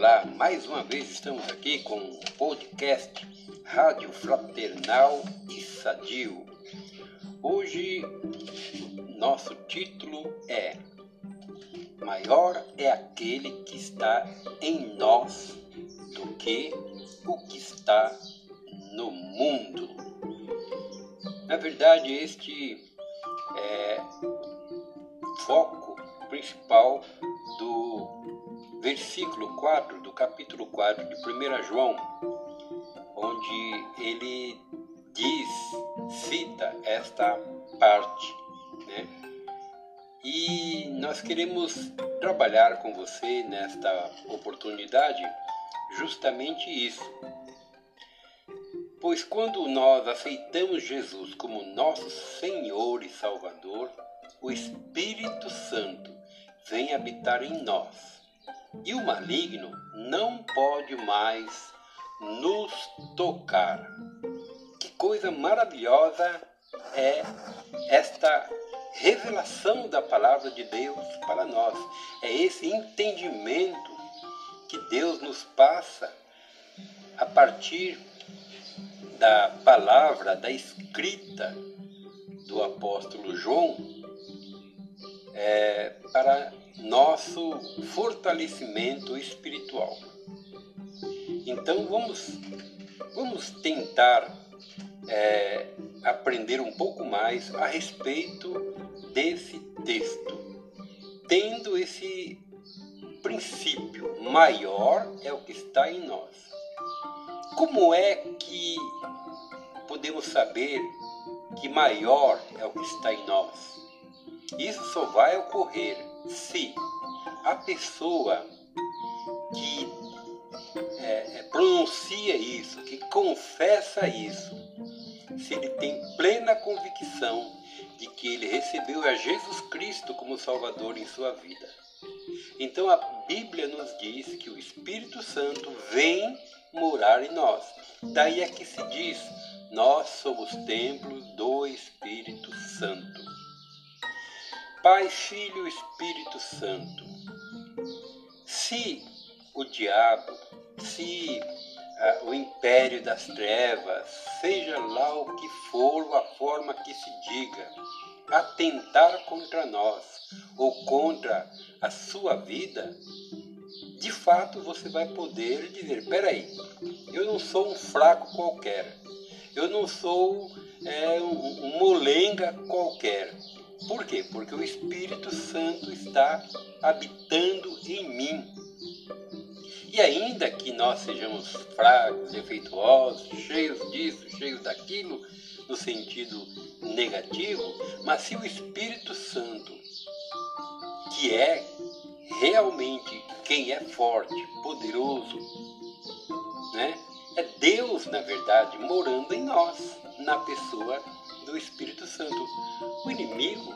Olá, mais uma vez estamos aqui com o podcast Rádio Fraternal e Sadio. Hoje, nosso título é Maior é aquele que está em nós do que o que está no mundo. Na verdade, este é foco principal do versículo 4 do capítulo 4 de 1 João, onde ele diz, cita esta parte, né? E nós queremos trabalhar com você nesta oportunidade justamente isso. Pois quando nós aceitamos Jesus como nosso Senhor e Salvador, o Espírito Santo vem habitar em nós. E o maligno não pode mais nos tocar. Que coisa maravilhosa é esta revelação da palavra de Deus para nós. É esse entendimento que Deus nos passa a partir da palavra, da escrita do apóstolo João, é, para nosso fortalecimento espiritual. Então vamos, vamos tentar é, aprender um pouco mais a respeito desse texto, tendo esse princípio maior é o que está em nós. Como é que podemos saber que maior é o que está em nós? Isso só vai ocorrer se a pessoa que é, é, pronuncia isso, que confessa isso, se ele tem plena convicção de que ele recebeu a Jesus Cristo como Salvador em sua vida. Então a Bíblia nos diz que o Espírito Santo vem morar em nós. Daí é que se diz: nós somos templos do Espírito Santo. Pai, Filho e Espírito Santo. Se o diabo, se uh, o império das trevas, seja lá o que for, a forma que se diga, atentar contra nós ou contra a sua vida, de fato você vai poder dizer: peraí, eu não sou um fraco qualquer, eu não sou é, um molenga qualquer, por quê? Porque o Espírito Santo está habitando em mim. E ainda que nós sejamos fracos, defeituosos, cheios disso, cheios daquilo, no sentido negativo, mas se o Espírito Santo, que é realmente quem é forte, poderoso, né? É Deus, na verdade, morando em nós, na pessoa do Espírito Santo. O inimigo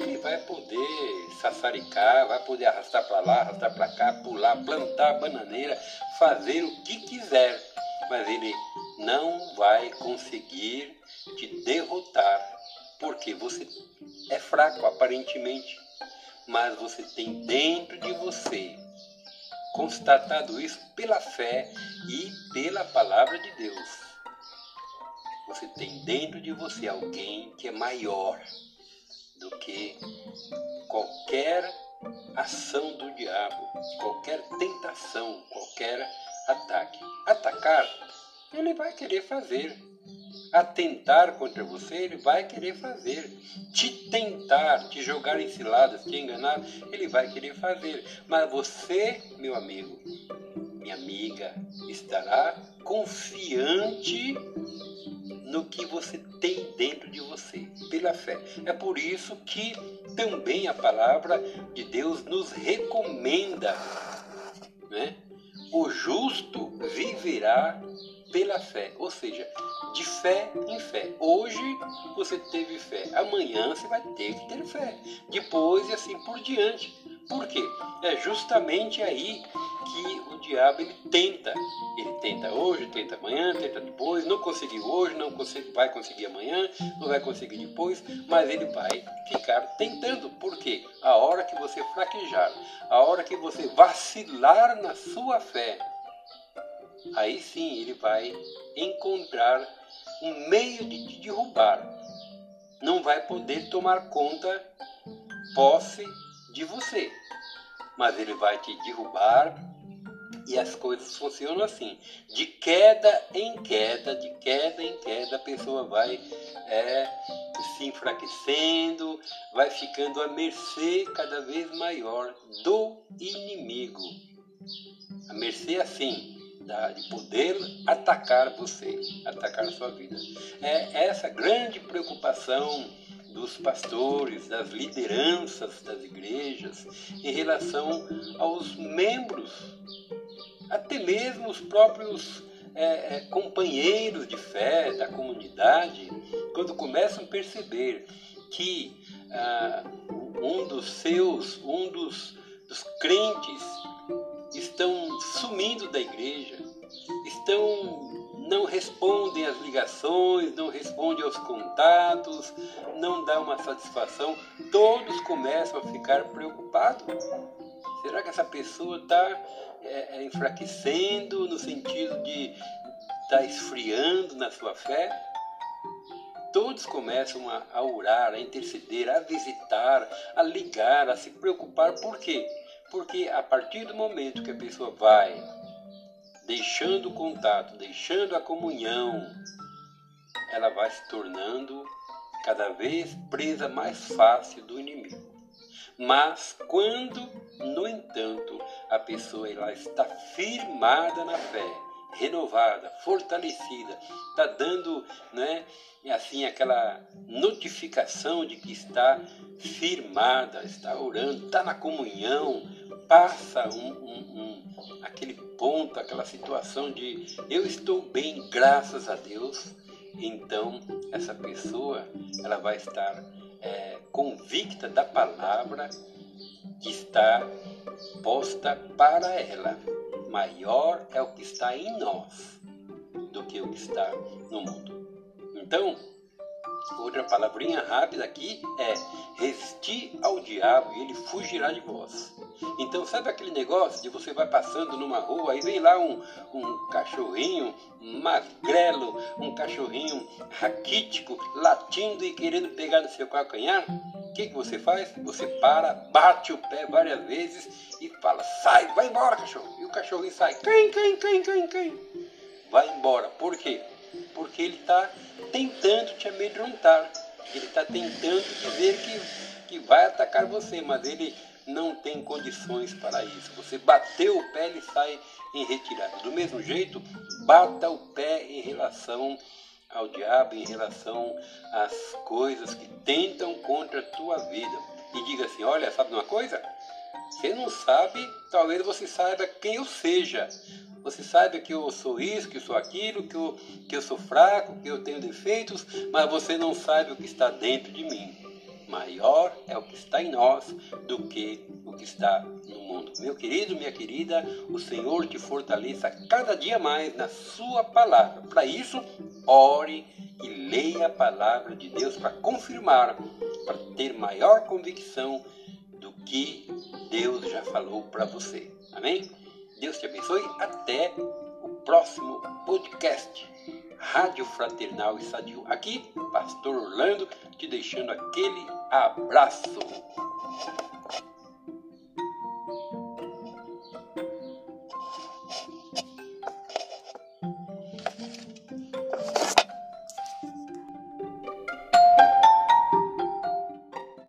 ele vai poder sassaricar, vai poder arrastar para lá, arrastar para cá, pular, plantar bananeira, fazer o que quiser, mas ele não vai conseguir te derrotar, porque você é fraco aparentemente, mas você tem dentro de você constatado isso pela fé e pela palavra de Deus você tem dentro de você alguém que é maior do que qualquer ação do diabo, qualquer tentação, qualquer ataque. Atacar, ele vai querer fazer. Atentar contra você, ele vai querer fazer. Te tentar, te jogar em ciladas, te enganar, ele vai querer fazer. Mas você, meu amigo, minha amiga, estará confiante no que você tem dentro de você, pela fé. É por isso que também a palavra de Deus nos recomenda, né? O justo viverá pela fé, ou seja, de fé em fé. Hoje você teve fé, amanhã você vai ter que ter fé, depois e assim por diante, Por quê? É justamente aí que o diabo ele tenta. Ele tenta hoje, tenta amanhã, tenta depois, não conseguiu hoje, não consegue, vai conseguir amanhã, não vai conseguir depois, mas ele vai ficar tentando. Por quê? A hora que você fraquejar, a hora que você vacilar na sua fé, aí sim ele vai encontrar um meio de te derrubar. Não vai poder tomar conta, posse de você, mas ele vai te derrubar e as coisas funcionam assim. De queda em queda, de queda em queda, a pessoa vai é, se enfraquecendo, vai ficando à mercê cada vez maior do inimigo. A mercê assim, de poder atacar você, atacar sua vida. É essa grande preocupação dos pastores, das lideranças das igrejas em relação aos membros, até mesmo os próprios é, é, companheiros de fé da comunidade, quando começam a perceber que ah, um dos seus, um dos, dos crentes estão sumindo da igreja, ligações, não respondem aos contatos, não dá uma satisfação, todos começam a ficar preocupados. Será que essa pessoa está é, é, enfraquecendo no sentido de estar tá esfriando na sua fé? Todos começam a, a orar, a interceder, a visitar, a ligar, a se preocupar. Por quê? Porque a partir do momento que a pessoa vai deixando o contato, deixando a comunhão, ela vai se tornando cada vez presa mais fácil do inimigo. Mas quando, no entanto, a pessoa ela está firmada na fé, renovada, fortalecida, está dando, né, assim aquela notificação de que está firmada, está orando, está na comunhão, passa um, um, um, aquele ponto, aquela situação de eu estou bem, graças a Deus, então essa pessoa ela vai estar é, convicta da palavra que está posta para ela. Maior é o que está em nós do que o que está no mundo. Então, Outra palavrinha rápida aqui é resistir ao diabo e ele fugirá de vós. Então, sabe aquele negócio de você vai passando numa rua e vem lá um, um cachorrinho magrelo, um cachorrinho raquítico, latindo e querendo pegar no seu calcanhar? O que, que você faz? Você para, bate o pé várias vezes e fala: sai, vai embora, cachorro. E o cachorrinho sai: quem, quem, quem, quem, quem? Vai embora. Por quê? Porque ele está tentando te amedrontar. Ele está tentando dizer que, que vai atacar você, mas ele não tem condições para isso. Você bateu o pé, ele sai em retirada. Do mesmo jeito, bata o pé em relação ao diabo, em relação às coisas que tentam contra a tua vida. E diga assim: olha, sabe uma coisa? Você não sabe, talvez você saiba quem eu seja, você sabe que eu sou isso, que eu sou aquilo, que eu, que eu sou fraco, que eu tenho defeitos, mas você não sabe o que está dentro de mim. Maior é o que está em nós do que o que está no mundo. Meu querido, minha querida, o Senhor te fortaleça cada dia mais na Sua palavra. Para isso, ore e leia a palavra de Deus para confirmar, para ter maior convicção do que Deus já falou para você. Amém? Deus te abençoe. Até o próximo podcast. Rádio Fraternal e Sadio. Aqui, Pastor Orlando, te deixando aquele abraço.